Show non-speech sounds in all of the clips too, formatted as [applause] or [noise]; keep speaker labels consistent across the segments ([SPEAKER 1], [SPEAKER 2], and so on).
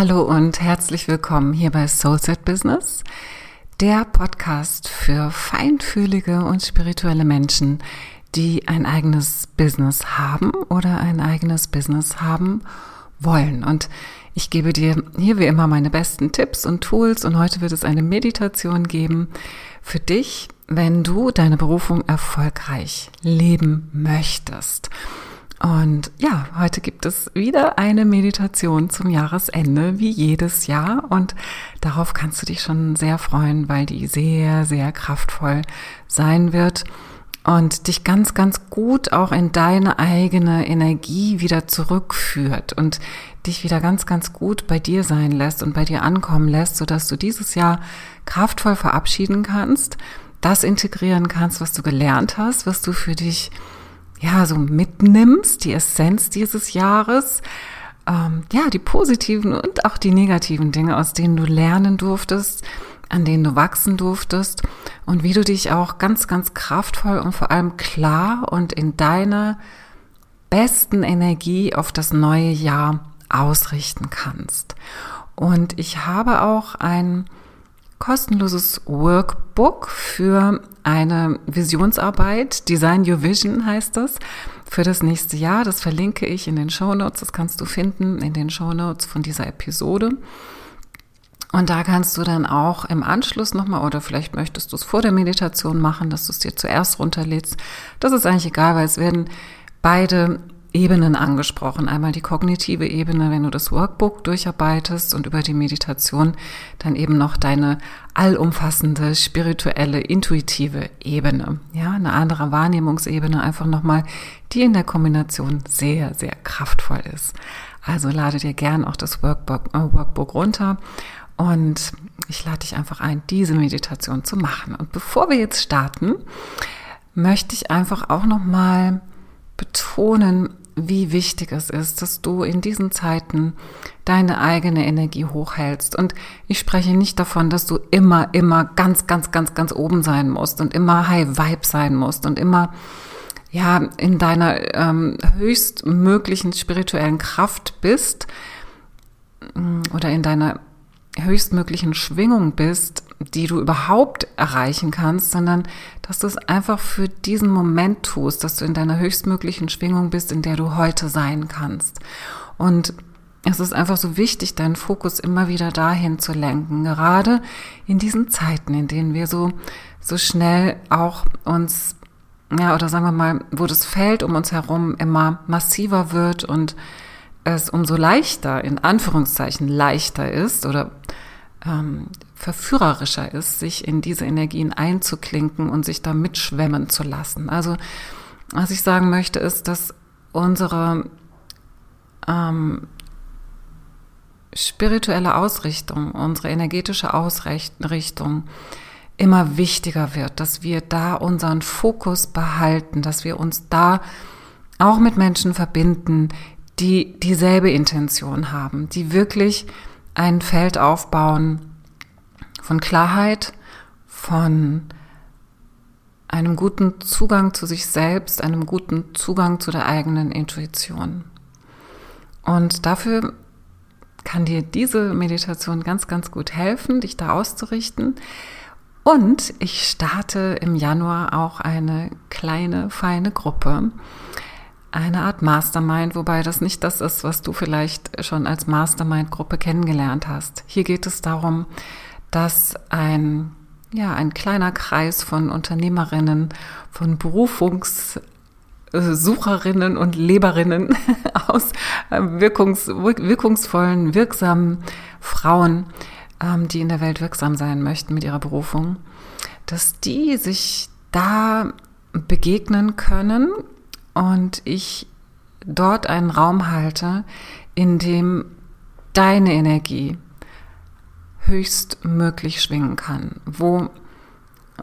[SPEAKER 1] Hallo und herzlich willkommen hier bei Soulset Business, der Podcast für feinfühlige und spirituelle Menschen, die ein eigenes Business haben oder ein eigenes Business haben wollen. Und ich gebe dir hier wie immer meine besten Tipps und Tools und heute wird es eine Meditation geben für dich, wenn du deine Berufung erfolgreich leben möchtest. Und ja, heute gibt es wieder eine Meditation zum Jahresende, wie jedes Jahr. Und darauf kannst du dich schon sehr freuen, weil die sehr, sehr kraftvoll sein wird und dich ganz, ganz gut auch in deine eigene Energie wieder zurückführt und dich wieder ganz, ganz gut bei dir sein lässt und bei dir ankommen lässt, sodass du dieses Jahr kraftvoll verabschieden kannst, das integrieren kannst, was du gelernt hast, was du für dich ja, so mitnimmst, die Essenz dieses Jahres, ähm, ja, die positiven und auch die negativen Dinge, aus denen du lernen durftest, an denen du wachsen durftest und wie du dich auch ganz, ganz kraftvoll und vor allem klar und in deiner besten Energie auf das neue Jahr ausrichten kannst. Und ich habe auch ein kostenloses Workbook für eine Visionsarbeit. Design Your Vision heißt das für das nächste Jahr. Das verlinke ich in den Show Notes. Das kannst du finden in den Show Notes von dieser Episode. Und da kannst du dann auch im Anschluss nochmal, oder vielleicht möchtest du es vor der Meditation machen, dass du es dir zuerst runterlädst. Das ist eigentlich egal, weil es werden beide Ebenen angesprochen. Einmal die kognitive Ebene, wenn du das Workbook durcharbeitest und über die Meditation dann eben noch deine allumfassende spirituelle, intuitive Ebene. Ja, eine andere Wahrnehmungsebene einfach nochmal, die in der Kombination sehr, sehr kraftvoll ist. Also lade dir gern auch das Workbook, äh, Workbook runter und ich lade dich einfach ein, diese Meditation zu machen. Und bevor wir jetzt starten, möchte ich einfach auch nochmal betonen, wie wichtig es ist, dass du in diesen Zeiten deine eigene Energie hochhältst. Und ich spreche nicht davon, dass du immer, immer ganz, ganz, ganz, ganz oben sein musst und immer High Vibe sein musst und immer ja in deiner ähm, höchstmöglichen spirituellen Kraft bist mm, oder in deiner höchstmöglichen Schwingung bist, die du überhaupt erreichen kannst, sondern dass du es einfach für diesen Moment tust, dass du in deiner höchstmöglichen Schwingung bist, in der du heute sein kannst. Und es ist einfach so wichtig, deinen Fokus immer wieder dahin zu lenken, gerade in diesen Zeiten, in denen wir so, so schnell auch uns, ja, oder sagen wir mal, wo das Feld um uns herum immer massiver wird und es umso leichter, in Anführungszeichen leichter ist oder ähm, verführerischer ist, sich in diese Energien einzuklinken und sich da mitschwemmen zu lassen. Also was ich sagen möchte, ist, dass unsere ähm, spirituelle Ausrichtung, unsere energetische Ausrichtung immer wichtiger wird, dass wir da unseren Fokus behalten, dass wir uns da auch mit Menschen verbinden, die dieselbe Intention haben, die wirklich ein Feld aufbauen von Klarheit, von einem guten Zugang zu sich selbst, einem guten Zugang zu der eigenen Intuition. Und dafür kann dir diese Meditation ganz, ganz gut helfen, dich da auszurichten. Und ich starte im Januar auch eine kleine, feine Gruppe, eine Art Mastermind, wobei das nicht das ist, was du vielleicht schon als Mastermind-Gruppe kennengelernt hast. Hier geht es darum, dass ein, ja, ein kleiner Kreis von Unternehmerinnen, von Berufungssucherinnen und Leberinnen [laughs] aus äh, wirkungs, wirkungsvollen, wirksamen Frauen, ähm, die in der Welt wirksam sein möchten mit ihrer Berufung, dass die sich da begegnen können und ich dort einen Raum halte, in dem deine Energie höchstmöglich schwingen kann, wo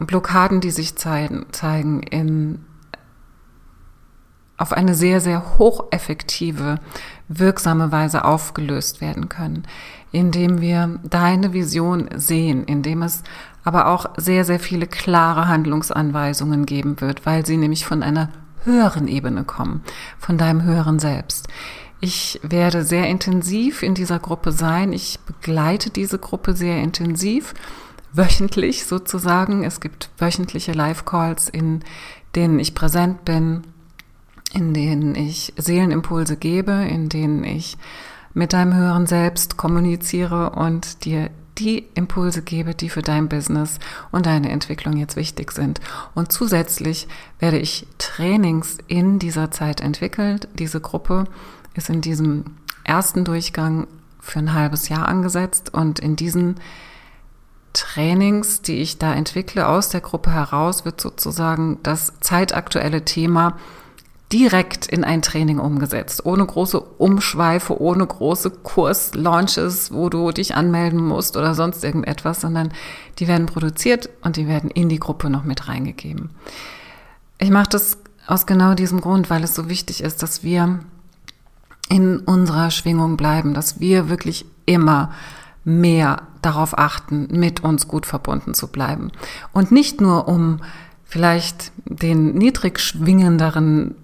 [SPEAKER 1] Blockaden, die sich zeigen, in, auf eine sehr, sehr hocheffektive, wirksame Weise aufgelöst werden können, indem wir deine Vision sehen, indem es aber auch sehr, sehr viele klare Handlungsanweisungen geben wird, weil sie nämlich von einer höheren Ebene kommen, von deinem höheren Selbst. Ich werde sehr intensiv in dieser Gruppe sein. Ich begleite diese Gruppe sehr intensiv, wöchentlich sozusagen. Es gibt wöchentliche Live-Calls, in denen ich präsent bin, in denen ich Seelenimpulse gebe, in denen ich mit deinem höheren Selbst kommuniziere und dir die Impulse gebe, die für dein Business und deine Entwicklung jetzt wichtig sind. Und zusätzlich werde ich Trainings in dieser Zeit entwickeln. Diese Gruppe ist in diesem ersten Durchgang für ein halbes Jahr angesetzt und in diesen Trainings, die ich da entwickle aus der Gruppe heraus, wird sozusagen das zeitaktuelle Thema direkt in ein Training umgesetzt, ohne große Umschweife, ohne große Kurslaunches, wo du dich anmelden musst oder sonst irgendetwas, sondern die werden produziert und die werden in die Gruppe noch mit reingegeben. Ich mache das aus genau diesem Grund, weil es so wichtig ist, dass wir in unserer Schwingung bleiben, dass wir wirklich immer mehr darauf achten, mit uns gut verbunden zu bleiben. Und nicht nur um vielleicht den niedrig schwingenderen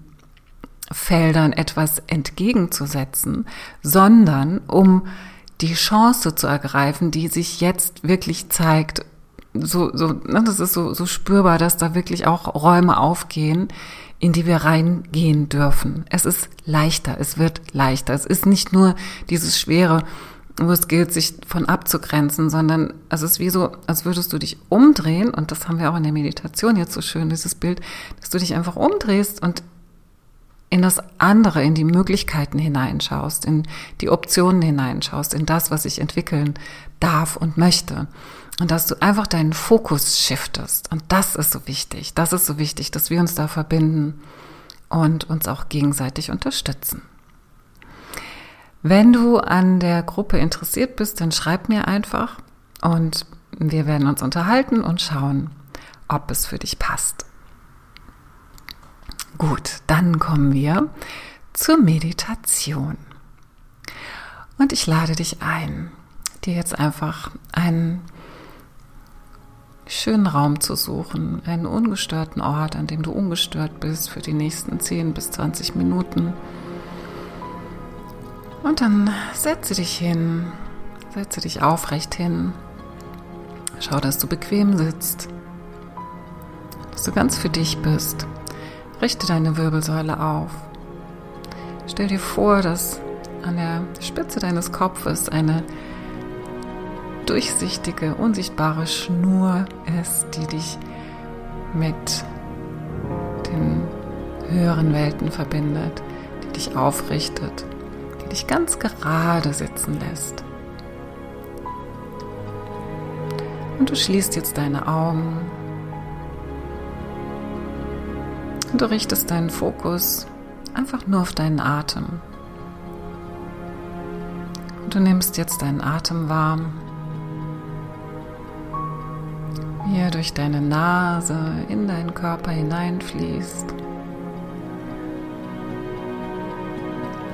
[SPEAKER 1] Feldern etwas entgegenzusetzen, sondern um die Chance zu ergreifen, die sich jetzt wirklich zeigt. So, so, ne, das ist so, so spürbar, dass da wirklich auch Räume aufgehen, in die wir reingehen dürfen. Es ist leichter, es wird leichter. Es ist nicht nur dieses schwere, wo es gilt, sich von abzugrenzen, sondern es ist wie so, als würdest du dich umdrehen, und das haben wir auch in der Meditation jetzt so schön, dieses Bild, dass du dich einfach umdrehst und in das andere, in die Möglichkeiten hineinschaust, in die Optionen hineinschaust, in das, was ich entwickeln darf und möchte. Und dass du einfach deinen Fokus shiftest. Und das ist so wichtig. Das ist so wichtig, dass wir uns da verbinden und uns auch gegenseitig unterstützen. Wenn du an der Gruppe interessiert bist, dann schreib mir einfach und wir werden uns unterhalten und schauen, ob es für dich passt. Gut, dann kommen wir zur Meditation. Und ich lade dich ein, dir jetzt einfach einen schönen Raum zu suchen, einen ungestörten Ort, an dem du ungestört bist für die nächsten 10 bis 20 Minuten. Und dann setze dich hin, setze dich aufrecht hin. Schau, dass du bequem sitzt, dass du ganz für dich bist. Richte deine Wirbelsäule auf. Stell dir vor, dass an der Spitze deines Kopfes eine durchsichtige, unsichtbare Schnur ist, die dich mit den höheren Welten verbindet, die dich aufrichtet, die dich ganz gerade sitzen lässt. Und du schließt jetzt deine Augen Und du richtest deinen Fokus einfach nur auf deinen Atem. Und du nimmst jetzt deinen Atem warm, wie er durch deine Nase in deinen Körper hineinfließt.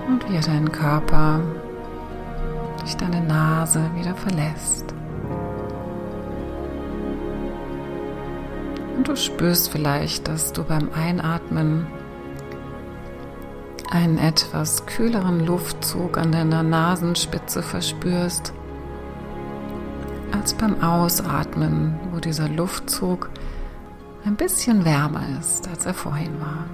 [SPEAKER 1] Und wie er deinen Körper durch deine Nase wieder verlässt. Und du spürst vielleicht, dass du beim Einatmen einen etwas kühleren Luftzug an deiner Nasenspitze verspürst, als beim Ausatmen, dieser Luftzug ein bisschen wärmer ist, als er vorhin war.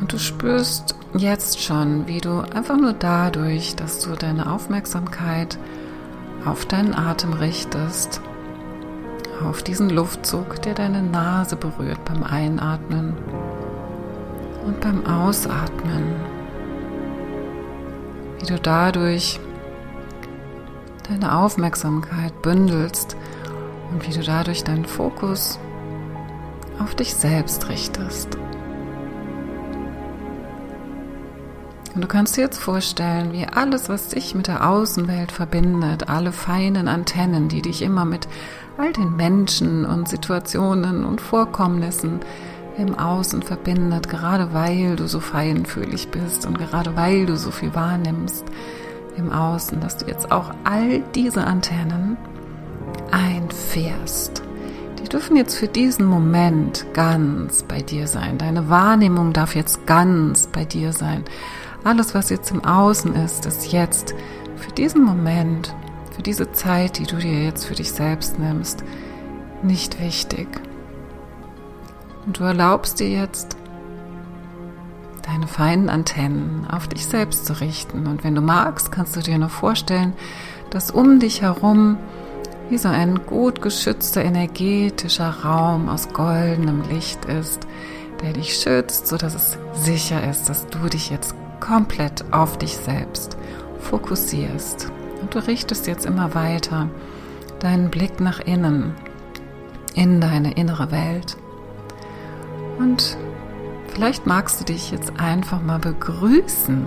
[SPEAKER 1] Und du spürst jetzt schon, wie du einfach nur dadurch, dass du deine Aufmerksamkeit auf deinen Atem richtest, auf diesen Luftzug, der deine Nase berührt beim Einatmen und beim Ausatmen, wie du dadurch deine Aufmerksamkeit bündelst und wie du dadurch deinen Fokus auf dich selbst richtest. Und du kannst dir jetzt vorstellen, wie alles, was dich mit der Außenwelt verbindet, alle feinen Antennen, die dich immer mit all den Menschen und Situationen und Vorkommnissen im Außen verbindet, gerade weil du so feinfühlig bist und gerade weil du so viel wahrnimmst im Außen, dass du jetzt auch all diese Antennen einfährst, die dürfen jetzt für diesen Moment ganz bei dir sein. Deine Wahrnehmung darf jetzt ganz bei dir sein. Alles, was jetzt im Außen ist, ist jetzt für diesen Moment, für diese Zeit, die du dir jetzt für dich selbst nimmst, nicht wichtig. Und du erlaubst dir jetzt, deine feinen Antennen auf dich selbst zu richten. Und wenn du magst, kannst du dir noch vorstellen, dass um dich herum wie so ein gut geschützter energetischer Raum aus goldenem Licht ist, der dich schützt, sodass es sicher ist, dass du dich jetzt komplett auf dich selbst fokussierst. Und du richtest jetzt immer weiter deinen Blick nach innen, in deine innere Welt. Und vielleicht magst du dich jetzt einfach mal begrüßen,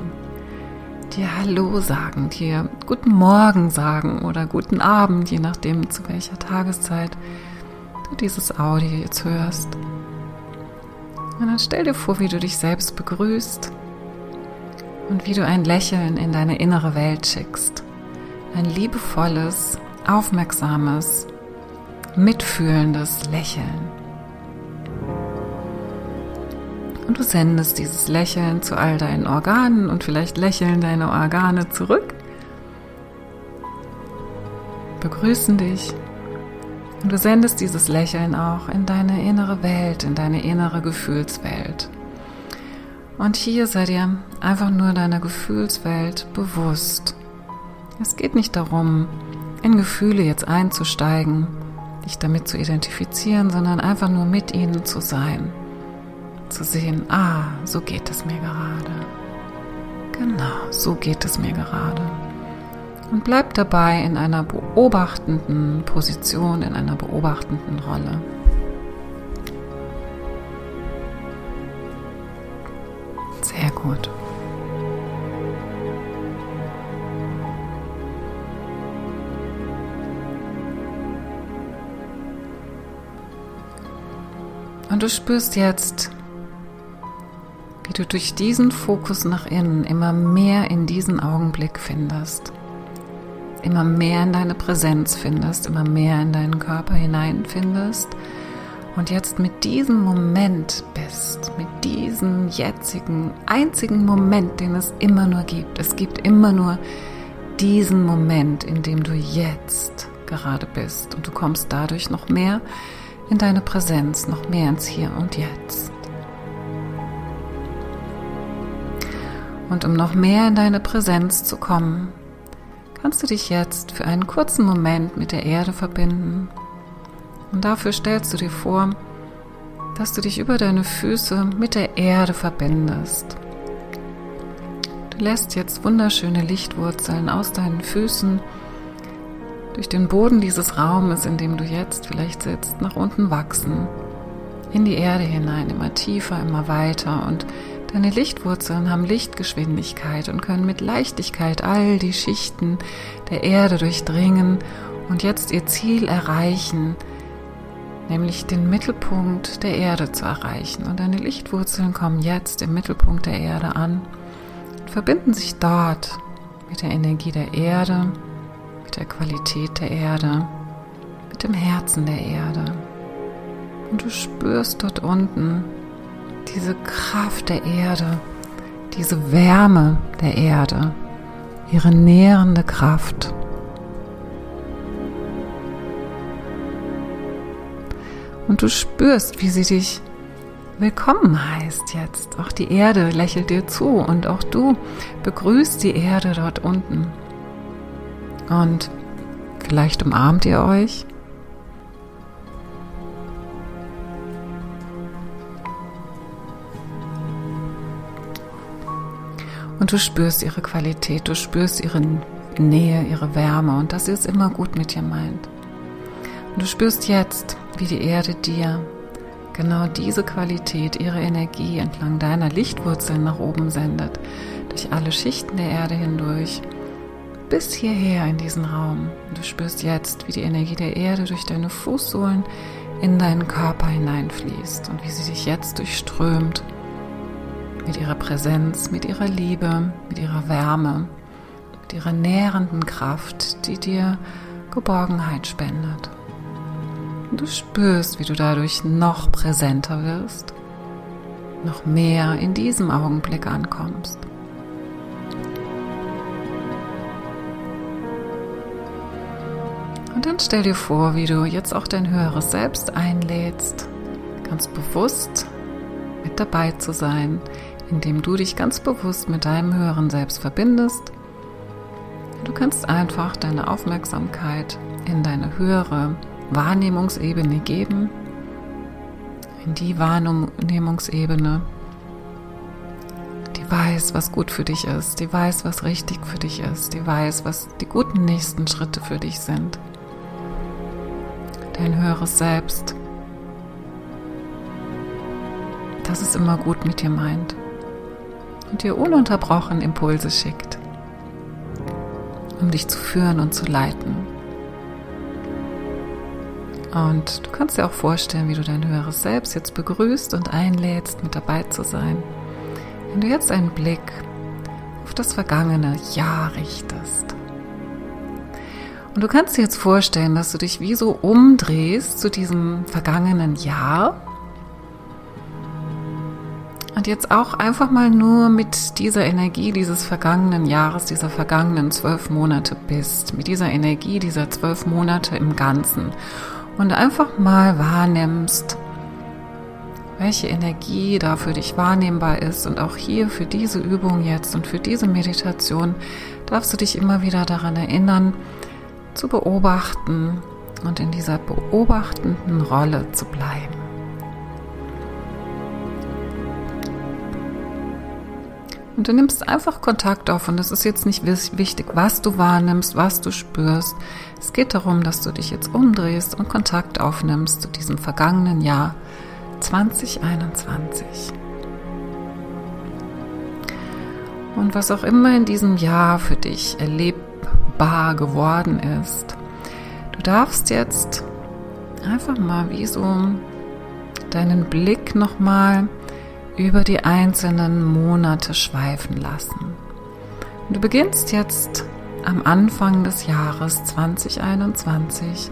[SPEAKER 1] dir Hallo sagen, dir Guten Morgen sagen oder Guten Abend, je nachdem zu welcher Tageszeit du dieses Audio jetzt hörst. Und dann stell dir vor, wie du dich selbst begrüßt und wie du ein Lächeln in deine innere Welt schickst. Ein liebevolles, aufmerksames, mitfühlendes Lächeln. Und du sendest dieses Lächeln zu all deinen Organen und vielleicht lächeln deine Organe zurück, begrüßen dich und du sendest dieses Lächeln auch in deine innere Welt, in deine innere Gefühlswelt. Und hier sei dir einfach nur deiner Gefühlswelt bewusst. Es geht nicht darum, in Gefühle jetzt einzusteigen, dich damit zu identifizieren, sondern einfach nur mit ihnen zu sein. Zu sehen, ah, so geht es mir gerade. Genau, so geht es mir gerade. Und bleib dabei in einer beobachtenden Position, in einer beobachtenden Rolle. Sehr gut. Und du spürst jetzt, wie du durch diesen Fokus nach innen immer mehr in diesen Augenblick findest, immer mehr in deine Präsenz findest, immer mehr in deinen Körper hineinfindest und jetzt mit diesem Moment bist, mit diesem jetzigen, einzigen Moment, den es immer nur gibt. Es gibt immer nur diesen Moment, in dem du jetzt gerade bist und du kommst dadurch noch mehr in deine Präsenz, noch mehr ins Hier und Jetzt. Und um noch mehr in deine Präsenz zu kommen, kannst du dich jetzt für einen kurzen Moment mit der Erde verbinden und dafür stellst du dir vor, dass du dich über deine Füße mit der Erde verbindest. Du lässt jetzt wunderschöne Lichtwurzeln aus deinen Füßen durch den Boden dieses Raumes, in dem du jetzt vielleicht sitzt, nach unten wachsen, in die Erde hinein, immer tiefer, immer weiter und Deine Lichtwurzeln haben Lichtgeschwindigkeit und können mit Leichtigkeit all die Schichten der Erde durchdringen und jetzt ihr Ziel erreichen, nämlich den Mittelpunkt der Erde zu erreichen. Und deine Lichtwurzeln kommen jetzt im Mittelpunkt der Erde an und verbinden sich dort mit der Energie der Erde, mit der Qualität der Erde, mit dem Herzen der Erde. Und du spürst dort unten diese Kraft der Erde, diese Wärme der Erde, ihre nährende Kraft. Und du spürst, wie sie dich willkommen heißt jetzt. Auch die Erde lächelt dir zu und auch du begrüßt die Erde dort unten. Und vielleicht umarmt ihr euch. Und du spürst ihre Qualität, du spürst ihre Nähe, ihre Wärme und dass sie es immer gut mit dir meint. Und du spürst jetzt, wie die Erde dir genau diese Qualität, ihre Energie entlang deiner Lichtwurzeln nach oben sendet, durch alle Schichten der Erde hindurch, bis hierher in diesen Raum. Und du spürst jetzt, wie die Energie der Erde durch deine Fußsohlen in deinen Körper hineinfließt und wie sie dich jetzt durchströmt mit ihrer Präsenz, mit ihrer Liebe, mit ihrer Wärme, mit ihrer nährenden Kraft, die dir Geborgenheit spendet. Und du spürst, wie du dadurch noch präsenter wirst, noch mehr in diesem Augenblick ankommst. Und dann stell dir vor, wie du jetzt auch dein höheres Selbst einlädst, ganz bewusst mit dabei zu sein, indem du dich ganz bewusst mit deinem höheren Selbst verbindest. Du kannst einfach deine Aufmerksamkeit in deine höhere Wahrnehmungsebene geben, in die Wahrnehmungsebene, die weiß, was gut für dich ist, die weiß, was richtig für dich ist, die weiß, was die guten nächsten Schritte für dich sind. Dein höheres Selbst, das es immer gut mit dir meint und dir ununterbrochen Impulse schickt, um dich zu führen und zu leiten. Und du kannst dir auch vorstellen, wie du dein höheres Selbst jetzt begrüßt und einlädst, mit dabei zu sein. Wenn du jetzt einen Blick auf das vergangene Jahr richtest. Und du kannst dir jetzt vorstellen, dass du dich wie so umdrehst zu diesem vergangenen Jahr und jetzt auch einfach mal nur mit dieser Energie dieses vergangenen Jahres, dieser vergangenen zwölf Monate bist, mit dieser Energie dieser zwölf Monate im Ganzen. Und einfach mal wahrnimmst, welche Energie da für dich wahrnehmbar ist. Und auch hier für diese Übung jetzt und für diese Meditation darfst du dich immer wieder daran erinnern, zu beobachten und in dieser beobachtenden Rolle zu bleiben. Und du nimmst einfach Kontakt auf und es ist jetzt nicht wichtig, was du wahrnimmst, was du spürst. Es geht darum, dass du dich jetzt umdrehst und Kontakt aufnimmst zu diesem vergangenen Jahr 2021. Und was auch immer in diesem Jahr für dich erlebbar geworden ist, du darfst jetzt einfach mal wie so deinen Blick nochmal mal über die einzelnen Monate schweifen lassen. Du beginnst jetzt am Anfang des Jahres 2021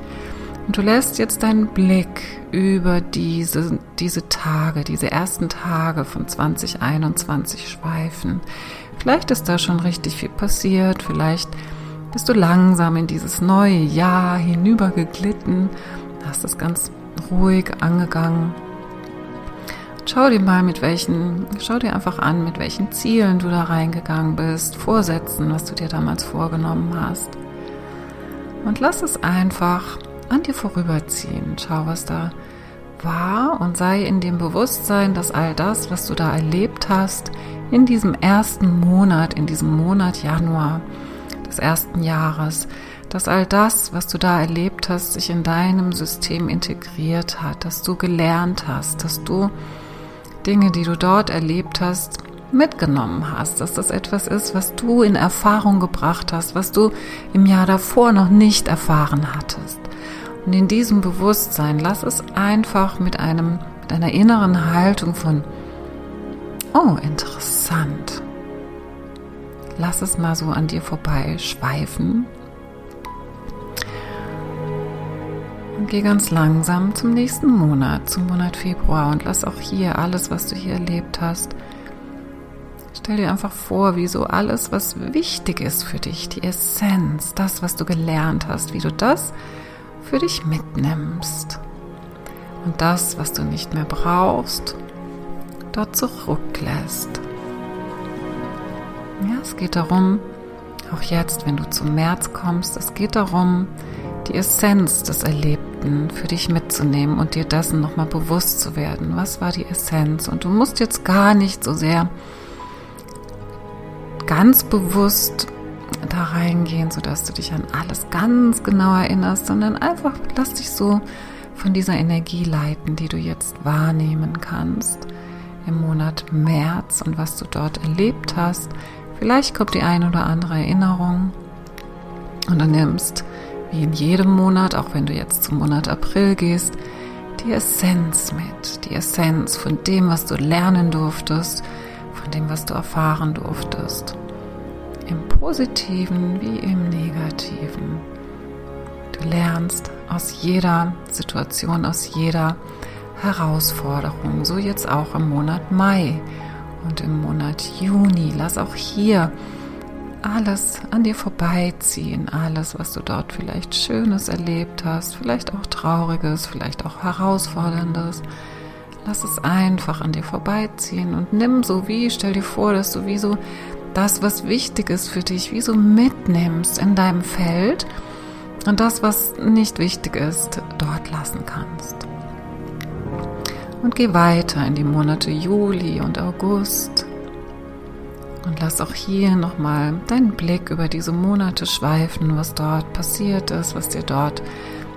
[SPEAKER 1] und du lässt jetzt deinen Blick über diese, diese Tage, diese ersten Tage von 2021 schweifen. Vielleicht ist da schon richtig viel passiert, vielleicht bist du langsam in dieses neue Jahr hinübergeglitten, hast es ganz ruhig angegangen Schau dir mal mit welchen, schau dir einfach an, mit welchen Zielen du da reingegangen bist, Vorsätzen, was du dir damals vorgenommen hast. Und lass es einfach an dir vorüberziehen. Schau, was da war und sei in dem Bewusstsein, dass all das, was du da erlebt hast, in diesem ersten Monat, in diesem Monat Januar des ersten Jahres, dass all das, was du da erlebt hast, sich in deinem System integriert hat, dass du gelernt hast, dass du Dinge, die du dort erlebt hast, mitgenommen hast, dass das etwas ist, was du in Erfahrung gebracht hast, was du im Jahr davor noch nicht erfahren hattest. Und in diesem Bewusstsein lass es einfach mit einem mit einer inneren Haltung von oh, interessant. Lass es mal so an dir vorbei schweifen Und geh ganz langsam zum nächsten Monat, zum Monat Februar und lass auch hier alles, was du hier erlebt hast. Stell dir einfach vor, wie so alles, was wichtig ist für dich, die Essenz, das, was du gelernt hast, wie du das für dich mitnimmst. Und das, was du nicht mehr brauchst, dort zurücklässt. Ja, es geht darum, auch jetzt, wenn du zum März kommst, es geht darum, die Essenz des Erlebten für dich mitzunehmen und dir dessen nochmal bewusst zu werden. Was war die Essenz? Und du musst jetzt gar nicht so sehr ganz bewusst da reingehen, sodass du dich an alles ganz genau erinnerst, sondern einfach lass dich so von dieser Energie leiten, die du jetzt wahrnehmen kannst im Monat März und was du dort erlebt hast. Vielleicht kommt die ein oder andere Erinnerung und du nimmst wie in jedem Monat, auch wenn du jetzt zum Monat April gehst, die Essenz mit, die Essenz von dem, was du lernen durftest, von dem, was du erfahren durftest. Im positiven wie im negativen. Du lernst aus jeder Situation, aus jeder Herausforderung. So jetzt auch im Monat Mai und im Monat Juni. Lass auch hier alles an dir vorbeiziehen, alles, was du dort vielleicht Schönes erlebt hast, vielleicht auch Trauriges, vielleicht auch Herausforderndes. Lass es einfach an dir vorbeiziehen und nimm so wie, stell dir vor, dass du wie so das, was wichtig ist für dich, wie so mitnimmst in deinem Feld und das, was nicht wichtig ist, dort lassen kannst. Und geh weiter in die Monate Juli und August und lass auch hier nochmal deinen Blick über diese Monate schweifen, was dort passiert ist, was dir dort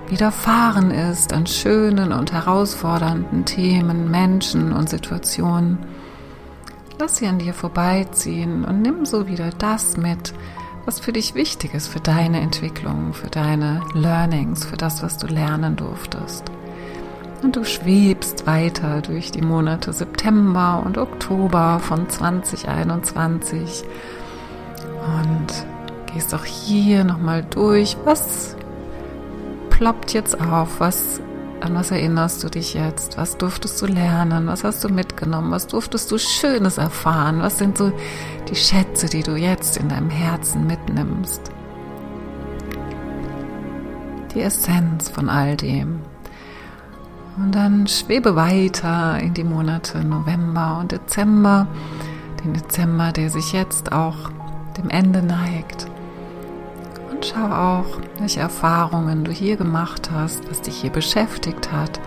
[SPEAKER 1] widerfahren ist an schönen und herausfordernden Themen, Menschen und Situationen. Lass sie an dir vorbeiziehen und nimm so wieder das mit, was für dich wichtig ist, für deine Entwicklung, für deine Learnings, für das, was du lernen durftest. Und du schwebst weiter durch die Monate September und Oktober von 2021 und gehst auch hier nochmal durch. Was ploppt jetzt auf? Was, an was erinnerst du dich jetzt? Was durftest du lernen? Was hast du mitgenommen? Was durftest du Schönes erfahren? Was sind so die Schätze, die du jetzt in deinem Herzen mitnimmst? Die Essenz von all dem. Und dann schwebe weiter in die Monate November und Dezember, den Dezember, der sich jetzt auch dem Ende neigt. Und schau auch, welche Erfahrungen du hier gemacht hast, was dich hier beschäftigt hat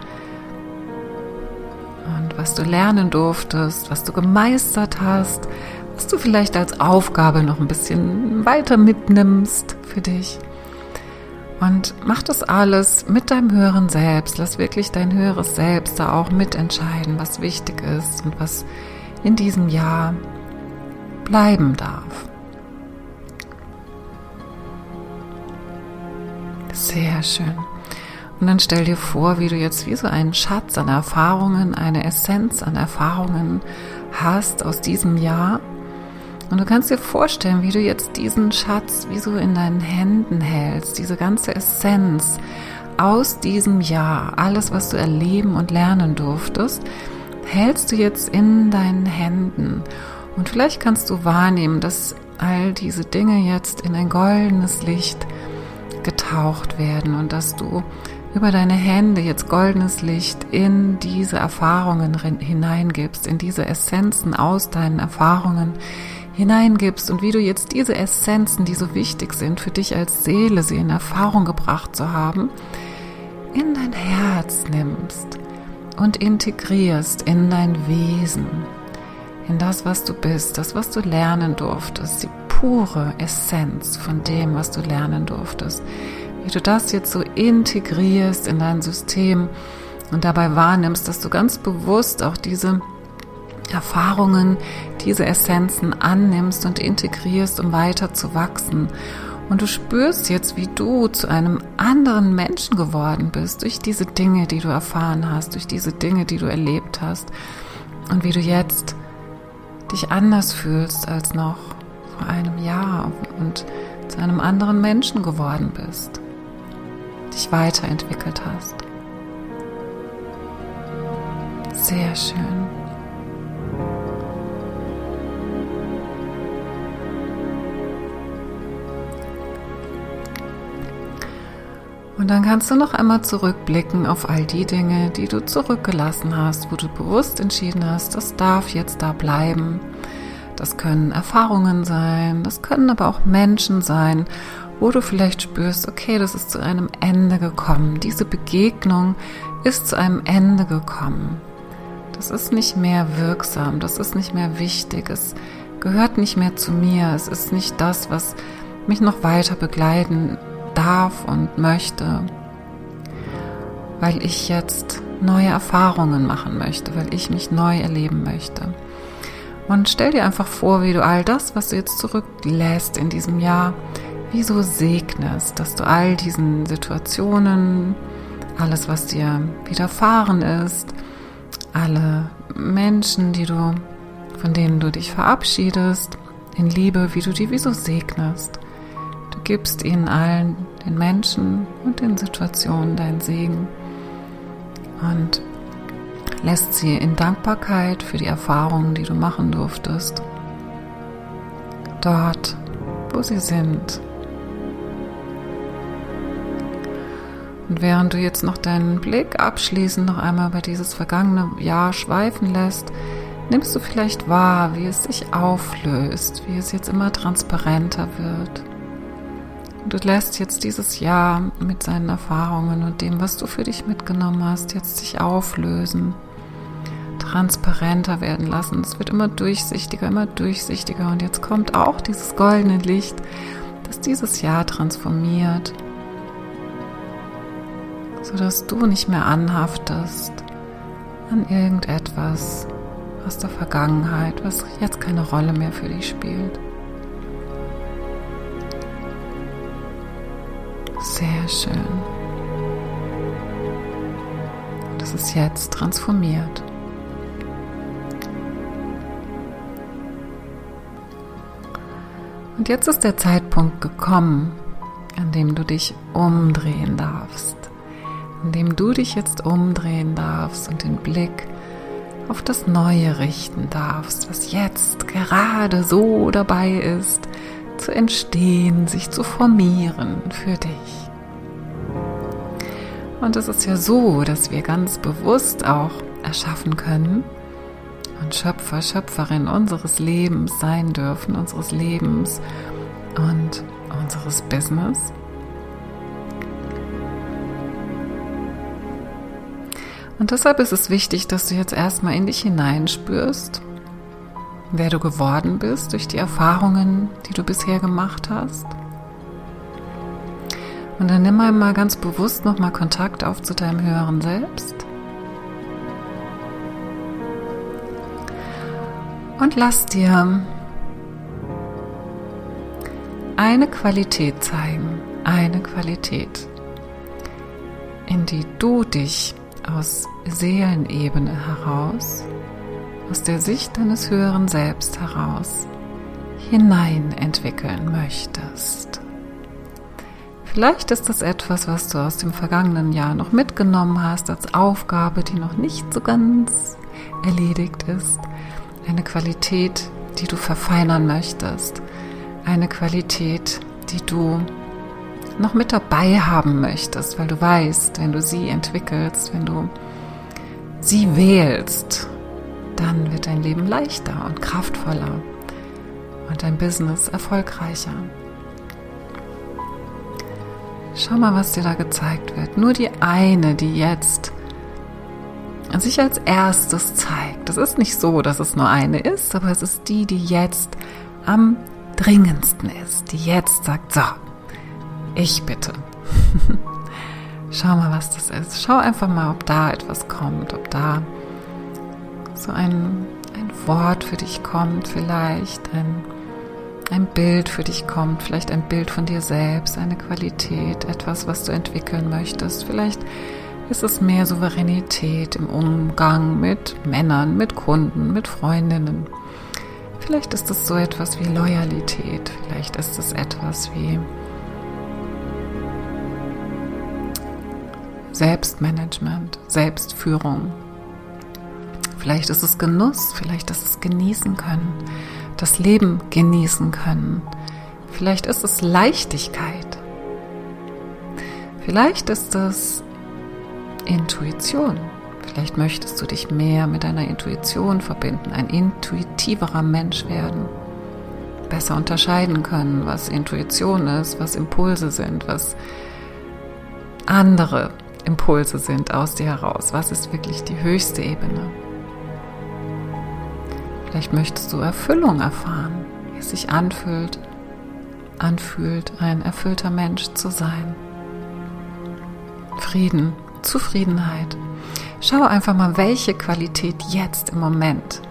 [SPEAKER 1] und was du lernen durftest, was du gemeistert hast, was du vielleicht als Aufgabe noch ein bisschen weiter mitnimmst für dich. Und mach das alles mit deinem höheren Selbst. Lass wirklich dein höheres Selbst da auch mitentscheiden, was wichtig ist und was in diesem Jahr bleiben darf. Sehr schön. Und dann stell dir vor, wie du jetzt wie so einen Schatz an Erfahrungen, eine Essenz an Erfahrungen hast aus diesem Jahr und du kannst dir vorstellen, wie du jetzt diesen Schatz wie so in deinen Händen hältst, diese ganze Essenz aus diesem Jahr, alles, was du erleben und lernen durftest, hältst du jetzt in deinen Händen. Und vielleicht kannst du wahrnehmen, dass all diese Dinge jetzt in ein goldenes Licht getaucht werden und dass du über deine Hände jetzt goldenes Licht in diese Erfahrungen hineingibst, in diese Essenzen aus deinen Erfahrungen hineingibst und wie du jetzt diese Essenzen, die so wichtig sind für dich als Seele, sie in Erfahrung gebracht zu haben, in dein Herz nimmst und integrierst in dein Wesen, in das, was du bist, das, was du lernen durftest, die pure Essenz von dem, was du lernen durftest. Wie du das jetzt so integrierst in dein System und dabei wahrnimmst, dass du ganz bewusst auch diese Erfahrungen, diese Essenzen annimmst und integrierst, um weiter zu wachsen. Und du spürst jetzt, wie du zu einem anderen Menschen geworden bist durch diese Dinge, die du erfahren hast, durch diese Dinge, die du erlebt hast. Und wie du jetzt dich anders fühlst als noch vor einem Jahr und zu einem anderen Menschen geworden bist, dich weiterentwickelt hast. Sehr schön. Und dann kannst du noch einmal zurückblicken auf all die Dinge, die du zurückgelassen hast, wo du bewusst entschieden hast, das darf jetzt da bleiben. Das können Erfahrungen sein, das können aber auch Menschen sein, wo du vielleicht spürst, okay, das ist zu einem Ende gekommen. Diese Begegnung ist zu einem Ende gekommen. Das ist nicht mehr wirksam, das ist nicht mehr wichtig, es gehört nicht mehr zu mir, es ist nicht das, was mich noch weiter begleiten darf und möchte, weil ich jetzt neue Erfahrungen machen möchte, weil ich mich neu erleben möchte. Und stell dir einfach vor, wie du all das, was du jetzt zurücklässt in diesem Jahr, wie so segnest, dass du all diesen Situationen, alles, was dir widerfahren ist, alle Menschen, die du, von denen du dich verabschiedest, in Liebe, wie du die wie so segnest gibst ihnen allen den Menschen und den Situationen dein Segen und lässt sie in Dankbarkeit für die Erfahrungen, die du machen durftest, dort, wo sie sind. Und während du jetzt noch deinen Blick abschließend noch einmal über dieses vergangene Jahr schweifen lässt, nimmst du vielleicht wahr, wie es sich auflöst, wie es jetzt immer transparenter wird. Du lässt jetzt dieses Jahr mit seinen Erfahrungen und dem, was du für dich mitgenommen hast, jetzt sich auflösen, transparenter werden lassen. Es wird immer durchsichtiger, immer durchsichtiger. Und jetzt kommt auch dieses goldene Licht, das dieses Jahr transformiert, sodass du nicht mehr anhaftest an irgendetwas aus der Vergangenheit, was jetzt keine Rolle mehr für dich spielt. Sehr schön. Das ist jetzt transformiert. Und jetzt ist der Zeitpunkt gekommen, an dem du dich umdrehen darfst, an dem du dich jetzt umdrehen darfst und den Blick auf das Neue richten darfst, was jetzt gerade so dabei ist, zu entstehen, sich zu formieren für dich. Und es ist ja so, dass wir ganz bewusst auch erschaffen können und Schöpfer, Schöpferin unseres Lebens sein dürfen, unseres Lebens und unseres Business. Und deshalb ist es wichtig, dass du jetzt erstmal in dich hineinspürst, wer du geworden bist durch die Erfahrungen, die du bisher gemacht hast. Und dann nimm einmal ganz bewusst nochmal Kontakt auf zu deinem höheren Selbst. Und lass dir eine Qualität zeigen, eine Qualität, in die du dich aus Seelenebene heraus, aus der Sicht deines höheren Selbst heraus hinein entwickeln möchtest. Vielleicht ist das etwas, was du aus dem vergangenen Jahr noch mitgenommen hast als Aufgabe, die noch nicht so ganz erledigt ist. Eine Qualität, die du verfeinern möchtest. Eine Qualität, die du noch mit dabei haben möchtest, weil du weißt, wenn du sie entwickelst, wenn du sie wählst, dann wird dein Leben leichter und kraftvoller und dein Business erfolgreicher. Schau mal, was dir da gezeigt wird. Nur die eine, die jetzt sich als erstes zeigt. Es ist nicht so, dass es nur eine ist, aber es ist die, die jetzt am dringendsten ist, die jetzt sagt, so, ich bitte. [laughs] Schau mal, was das ist. Schau einfach mal, ob da etwas kommt, ob da so ein, ein Wort für dich kommt, vielleicht ein ein Bild für dich kommt, vielleicht ein Bild von dir selbst, eine Qualität, etwas, was du entwickeln möchtest. Vielleicht ist es mehr Souveränität im Umgang mit Männern, mit Kunden, mit Freundinnen. Vielleicht ist es so etwas wie Loyalität, vielleicht ist es etwas wie Selbstmanagement, Selbstführung. Vielleicht ist es Genuss, vielleicht ist es genießen können das Leben genießen können. Vielleicht ist es Leichtigkeit. Vielleicht ist es Intuition. Vielleicht möchtest du dich mehr mit deiner Intuition verbinden, ein intuitiverer Mensch werden. Besser unterscheiden können, was Intuition ist, was Impulse sind, was andere Impulse sind aus dir heraus. Was ist wirklich die höchste Ebene? Vielleicht möchtest du Erfüllung erfahren, wie es sich anfühlt, anfühlt, ein erfüllter Mensch zu sein. Frieden, Zufriedenheit. Schau einfach mal, welche Qualität jetzt im Moment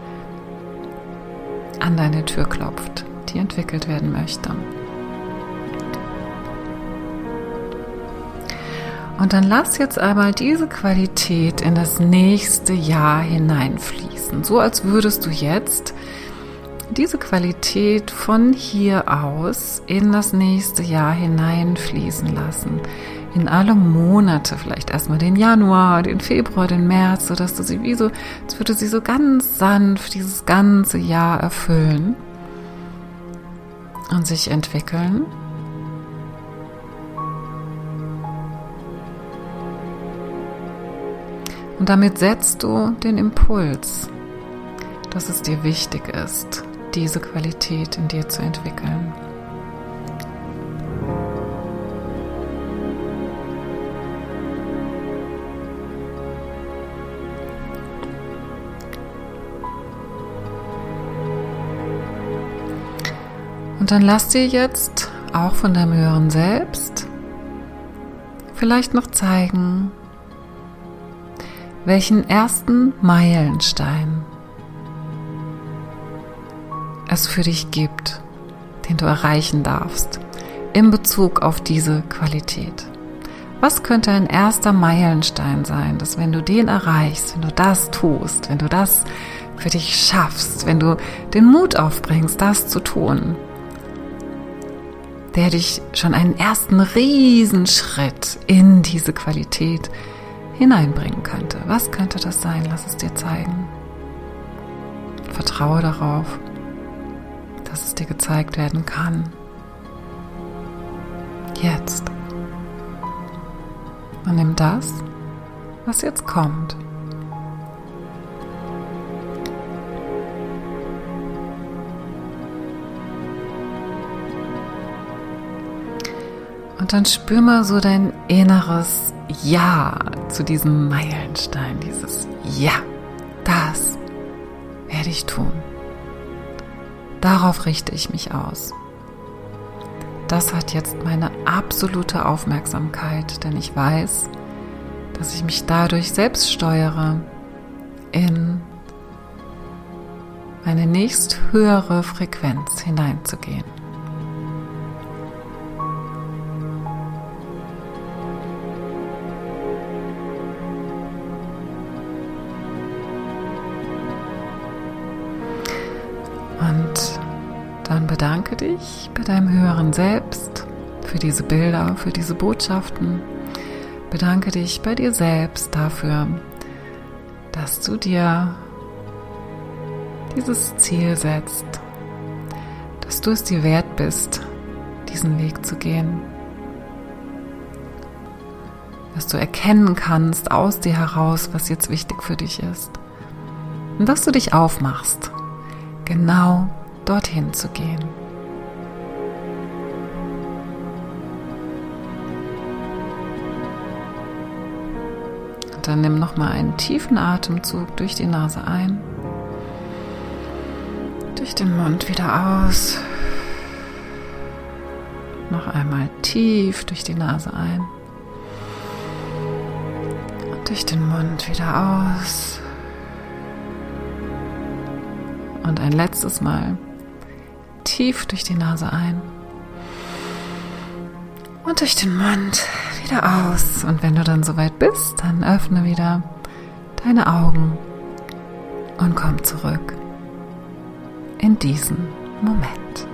[SPEAKER 1] an deine Tür klopft, die entwickelt werden möchte. Und dann lass jetzt einmal diese Qualität in das nächste Jahr hineinfließen. So als würdest du jetzt diese Qualität von hier aus in das nächste Jahr hineinfließen lassen. In alle Monate, vielleicht erstmal den Januar, den Februar, den März, sodass du sie wie so, als würde sie so ganz sanft dieses ganze Jahr erfüllen und sich entwickeln. Und damit setzt du den Impuls, dass es dir wichtig ist, diese Qualität in dir zu entwickeln. Und dann lass dir jetzt auch von deinem höheren Selbst vielleicht noch zeigen, welchen ersten Meilenstein es für dich gibt, den du erreichen darfst in Bezug auf diese Qualität. Was könnte ein erster Meilenstein sein, dass wenn du den erreichst, wenn du das tust, wenn du das für dich schaffst, wenn du den Mut aufbringst, das zu tun, der dich schon einen ersten Riesenschritt in diese Qualität hineinbringen könnte. Was könnte das sein? Lass es dir zeigen. Vertraue darauf dass es dir gezeigt werden kann. Jetzt. Und nimm das, was jetzt kommt. Und dann spür mal so dein inneres Ja zu diesem Meilenstein, dieses Ja, das werde ich tun. Darauf richte ich mich aus. Das hat jetzt meine absolute Aufmerksamkeit, denn ich weiß, dass ich mich dadurch selbst steuere, in eine nächst höhere Frequenz hineinzugehen. Bedanke dich bei deinem höheren Selbst für diese Bilder, für diese Botschaften. Bedanke dich bei dir selbst dafür, dass du dir dieses Ziel setzt, dass du es dir wert bist, diesen Weg zu gehen, dass du erkennen kannst aus dir heraus, was jetzt wichtig für dich ist und dass du dich aufmachst, genau dorthin zu gehen. Und dann nimm noch mal einen tiefen Atemzug durch die Nase ein, durch den Mund wieder aus. Noch einmal tief durch die Nase ein und durch den Mund wieder aus. Und ein letztes Mal tief durch die Nase ein und durch den Mund wieder aus. Und wenn du dann soweit bist, dann öffne wieder deine Augen und komm zurück in diesen Moment.